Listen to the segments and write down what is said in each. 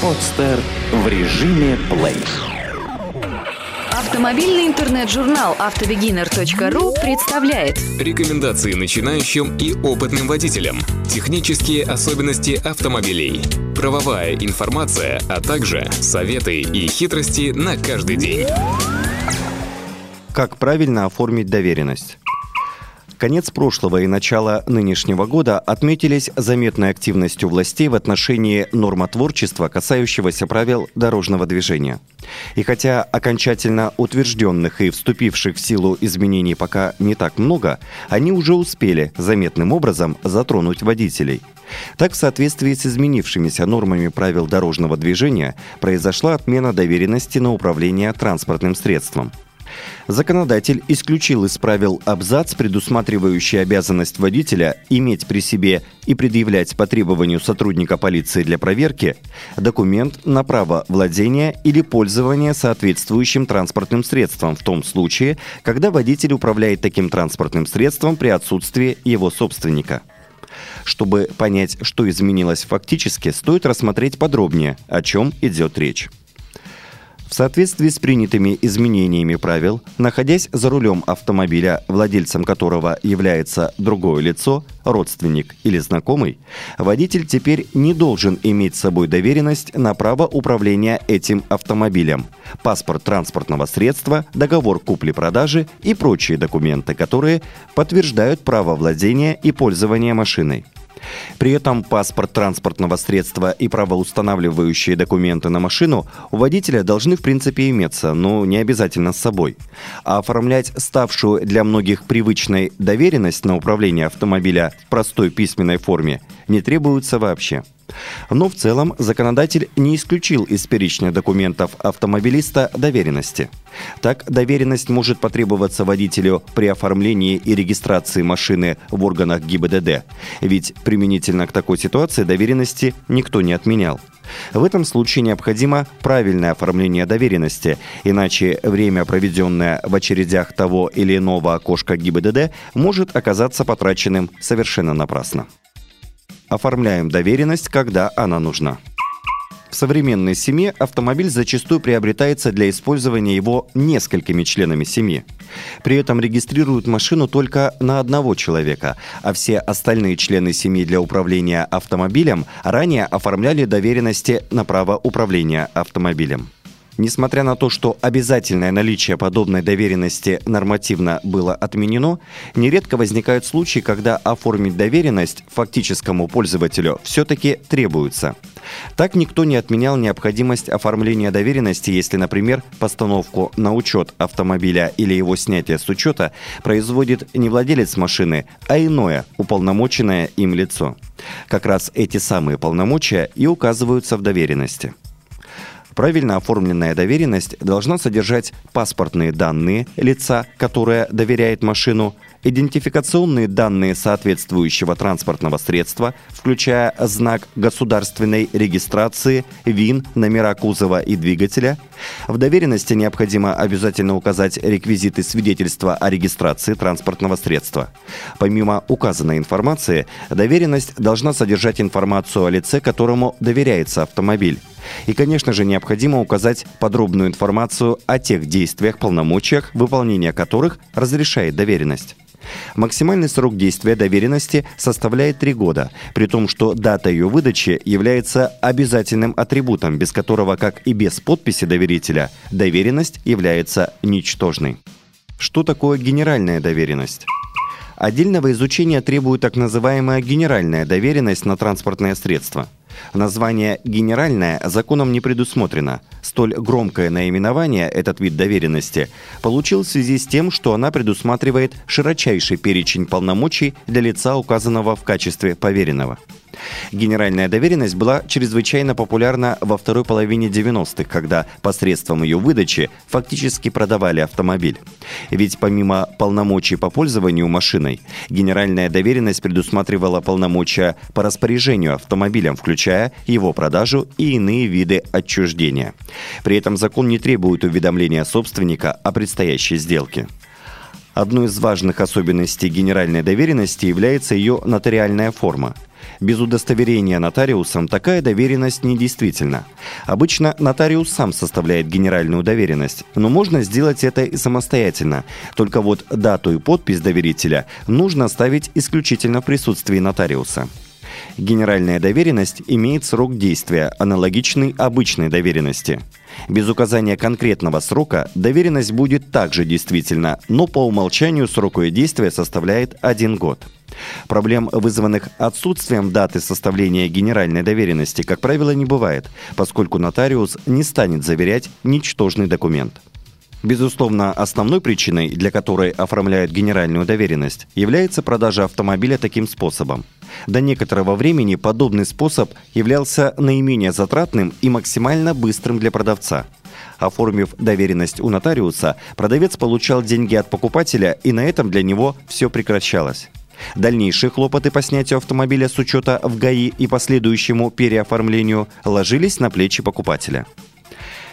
Подстер в режиме плей. Автомобильный интернет-журнал автобегинер.ру представляет Рекомендации начинающим и опытным водителям. Технические особенности автомобилей. Правовая информация, а также советы и хитрости на каждый день. Как правильно оформить доверенность? Конец прошлого и начало нынешнего года отметились заметной активностью властей в отношении нормотворчества, касающегося правил дорожного движения. И хотя окончательно утвержденных и вступивших в силу изменений пока не так много, они уже успели заметным образом затронуть водителей. Так, в соответствии с изменившимися нормами правил дорожного движения, произошла отмена доверенности на управление транспортным средством – Законодатель исключил из правил абзац, предусматривающий обязанность водителя иметь при себе и предъявлять по требованию сотрудника полиции для проверки документ на право владения или пользования соответствующим транспортным средством в том случае, когда водитель управляет таким транспортным средством при отсутствии его собственника. Чтобы понять, что изменилось фактически, стоит рассмотреть подробнее, о чем идет речь. В соответствии с принятыми изменениями правил, находясь за рулем автомобиля, владельцем которого является другое лицо, родственник или знакомый, водитель теперь не должен иметь с собой доверенность на право управления этим автомобилем, паспорт транспортного средства, договор купли-продажи и прочие документы, которые подтверждают право владения и пользования машиной. При этом паспорт транспортного средства и правоустанавливающие документы на машину у водителя должны в принципе иметься, но не обязательно с собой. А оформлять ставшую для многих привычной доверенность на управление автомобиля в простой письменной форме не требуется вообще. Но в целом законодатель не исключил из перечня документов автомобилиста доверенности. Так, доверенность может потребоваться водителю при оформлении и регистрации машины в органах ГИБДД, ведь применительно к такой ситуации доверенности никто не отменял. В этом случае необходимо правильное оформление доверенности, иначе время, проведенное в очередях того или иного окошка ГИБДД, может оказаться потраченным совершенно напрасно. Оформляем доверенность, когда она нужна. В современной семье автомобиль зачастую приобретается для использования его несколькими членами семьи. При этом регистрируют машину только на одного человека, а все остальные члены семьи для управления автомобилем ранее оформляли доверенности на право управления автомобилем. Несмотря на то, что обязательное наличие подобной доверенности нормативно было отменено, нередко возникают случаи, когда оформить доверенность фактическому пользователю все-таки требуется. Так никто не отменял необходимость оформления доверенности, если, например, постановку на учет автомобиля или его снятие с учета производит не владелец машины, а иное, уполномоченное им лицо. Как раз эти самые полномочия и указываются в доверенности. Правильно оформленная доверенность должна содержать паспортные данные лица, которое доверяет машину, идентификационные данные соответствующего транспортного средства, включая знак государственной регистрации, ВИН, номера кузова и двигателя. В доверенности необходимо обязательно указать реквизиты свидетельства о регистрации транспортного средства. Помимо указанной информации, доверенность должна содержать информацию о лице, которому доверяется автомобиль. И, конечно же, необходимо указать подробную информацию о тех действиях, полномочиях, выполнение которых разрешает доверенность. Максимальный срок действия доверенности составляет 3 года, при том, что дата ее выдачи является обязательным атрибутом, без которого, как и без подписи доверителя, доверенность является ничтожной. Что такое генеральная доверенность? Отдельного изучения требует так называемая генеральная доверенность на транспортное средство – Название «генеральное» законом не предусмотрено. Столь громкое наименование, этот вид доверенности, получил в связи с тем, что она предусматривает широчайший перечень полномочий для лица, указанного в качестве поверенного. Генеральная доверенность была чрезвычайно популярна во второй половине 90-х, когда посредством ее выдачи фактически продавали автомобиль. Ведь помимо полномочий по пользованию машиной, генеральная доверенность предусматривала полномочия по распоряжению автомобилем, включая его продажу и иные виды отчуждения. При этом закон не требует уведомления собственника о предстоящей сделке. Одной из важных особенностей генеральной доверенности является ее нотариальная форма. Без удостоверения нотариусом такая доверенность недействительна. Обычно нотариус сам составляет генеральную доверенность, но можно сделать это и самостоятельно. Только вот дату и подпись доверителя нужно ставить исключительно в присутствии нотариуса. Генеральная доверенность имеет срок действия, аналогичный обычной доверенности. Без указания конкретного срока доверенность будет также действительна, но по умолчанию срок ее действия составляет один год. Проблем, вызванных отсутствием даты составления генеральной доверенности, как правило, не бывает, поскольку нотариус не станет заверять ничтожный документ. Безусловно, основной причиной, для которой оформляют генеральную доверенность, является продажа автомобиля таким способом. До некоторого времени подобный способ являлся наименее затратным и максимально быстрым для продавца. Оформив доверенность у нотариуса, продавец получал деньги от покупателя, и на этом для него все прекращалось. Дальнейшие хлопоты по снятию автомобиля с учета в ГАИ и последующему переоформлению ложились на плечи покупателя.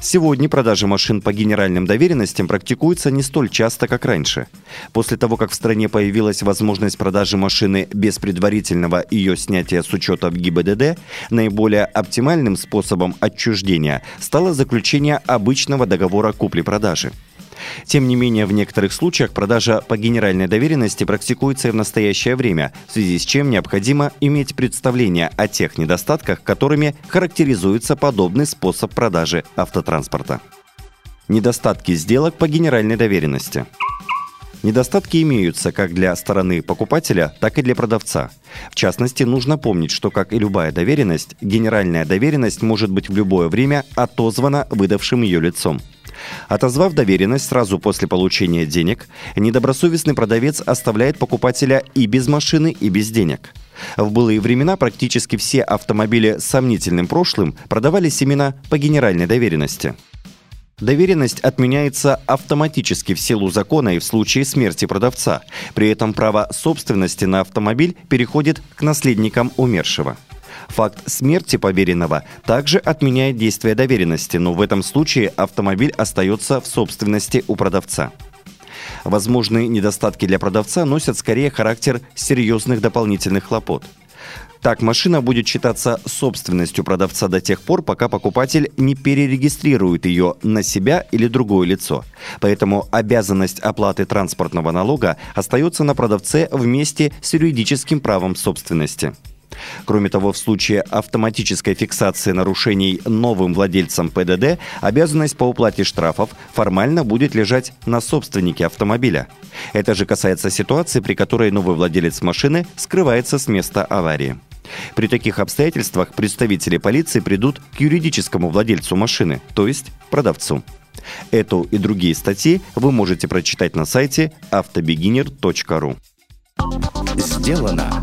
Сегодня продажа машин по генеральным доверенностям практикуются не столь часто, как раньше. После того, как в стране появилась возможность продажи машины без предварительного ее снятия с учета в ГИБДД, наиболее оптимальным способом отчуждения стало заключение обычного договора купли-продажи. Тем не менее, в некоторых случаях продажа по генеральной доверенности практикуется и в настоящее время, в связи с чем необходимо иметь представление о тех недостатках, которыми характеризуется подобный способ продажи автотранспорта. Недостатки сделок по генеральной доверенности. Недостатки имеются как для стороны покупателя, так и для продавца. В частности, нужно помнить, что, как и любая доверенность, генеральная доверенность может быть в любое время отозвана выдавшим ее лицом. Отозвав доверенность сразу после получения денег, недобросовестный продавец оставляет покупателя и без машины, и без денег. В былые времена практически все автомобили с сомнительным прошлым продавались именно по генеральной доверенности. Доверенность отменяется автоматически в силу закона и в случае смерти продавца. При этом право собственности на автомобиль переходит к наследникам умершего. Факт смерти поверенного также отменяет действие доверенности, но в этом случае автомобиль остается в собственности у продавца. Возможные недостатки для продавца носят скорее характер серьезных дополнительных хлопот. Так, машина будет считаться собственностью продавца до тех пор, пока покупатель не перерегистрирует ее на себя или другое лицо. Поэтому обязанность оплаты транспортного налога остается на продавце вместе с юридическим правом собственности. Кроме того, в случае автоматической фиксации нарушений новым владельцам ПДД обязанность по уплате штрафов формально будет лежать на собственнике автомобиля. Это же касается ситуации, при которой новый владелец машины скрывается с места аварии. При таких обстоятельствах представители полиции придут к юридическому владельцу машины, то есть продавцу. Эту и другие статьи вы можете прочитать на сайте автобегинер.ру. Сделано